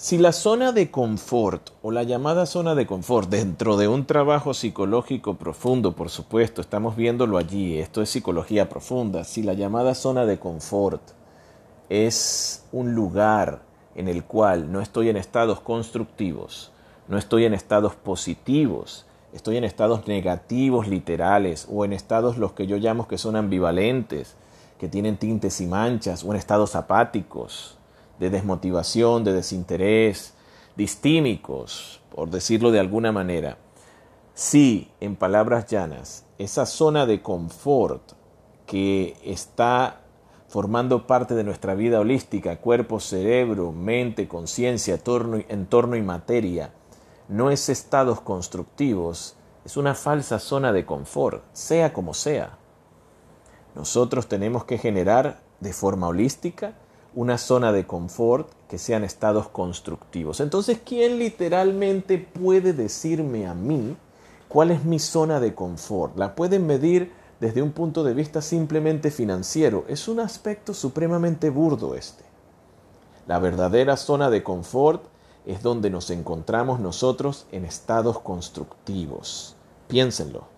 Si la zona de confort o la llamada zona de confort dentro de un trabajo psicológico profundo, por supuesto, estamos viéndolo allí, esto es psicología profunda, si la llamada zona de confort es un lugar en el cual no estoy en estados constructivos, no estoy en estados positivos, estoy en estados negativos literales o en estados los que yo llamo que son ambivalentes, que tienen tintes y manchas o en estados apáticos, de desmotivación, de desinterés, distímicos, por decirlo de alguna manera. Si, en palabras llanas, esa zona de confort que está formando parte de nuestra vida holística, cuerpo, cerebro, mente, conciencia, entorno y materia, no es estados constructivos, es una falsa zona de confort, sea como sea. Nosotros tenemos que generar de forma holística una zona de confort que sean estados constructivos. Entonces, ¿quién literalmente puede decirme a mí cuál es mi zona de confort? La pueden medir desde un punto de vista simplemente financiero. Es un aspecto supremamente burdo este. La verdadera zona de confort es donde nos encontramos nosotros en estados constructivos. Piénsenlo.